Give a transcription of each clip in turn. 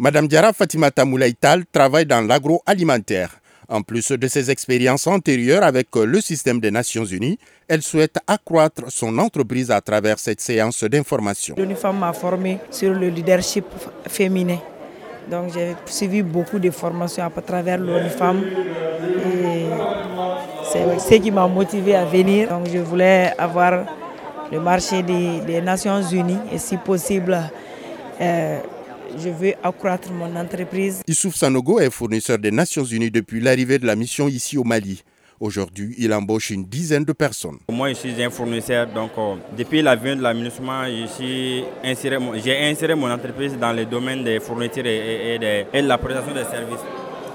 Madame Diara Fatimata Moulaïtal travaille dans l'agroalimentaire. En plus de ses expériences antérieures avec le système des Nations Unies, elle souhaite accroître son entreprise à travers cette séance d'information. L'UNIFAM m'a formé sur le leadership féminin. Donc j'ai suivi beaucoup de formations à travers l'UNIFAM c'est ce qui m'a motivé à venir. Donc je voulais avoir le marché des, Nations Unies et si possible euh, je veux accroître mon entreprise. Issouf Sanogo est fournisseur des Nations Unies depuis l'arrivée de la mission ici au Mali. Aujourd'hui, il embauche une dizaine de personnes. Moi, je suis un fournisseur, donc euh, depuis la venue de l'aménagement, j'ai inséré, mon entreprise dans le domaine des fournitures et, de, la prestation des services.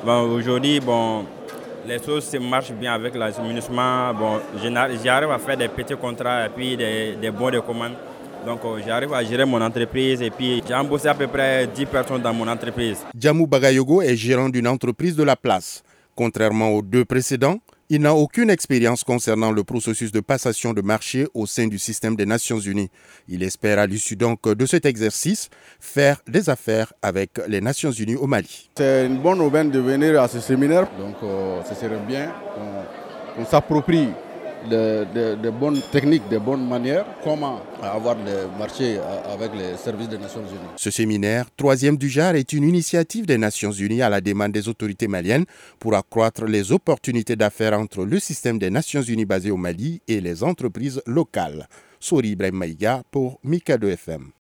Aujourd'hui, bon, les choses marchent bien avec l'aménagement. Bon, j'arrive à faire des petits contrats et puis des, des bons de commande. Donc euh, j'arrive à gérer mon entreprise et puis j'ai embauché à peu près 10 personnes dans mon entreprise. Djamou Bagayogo est gérant d'une entreprise de la place. Contrairement aux deux précédents, il n'a aucune expérience concernant le processus de passation de marché au sein du système des Nations Unies. Il espère à l'issue donc de cet exercice faire des affaires avec les Nations Unies au Mali. C'est une bonne aubaine de venir à ce séminaire, donc euh, ce serait bien qu'on s'approprie de, bonnes techniques, de bonnes manières, comment avoir le marché avec les services des Nations Unies. Ce séminaire, troisième du genre, est une initiative des Nations Unies à la demande des autorités maliennes pour accroître les opportunités d'affaires entre le système des Nations Unies basé au Mali et les entreprises locales. Sori Ibrahim Maïga pour Mika 2 FM.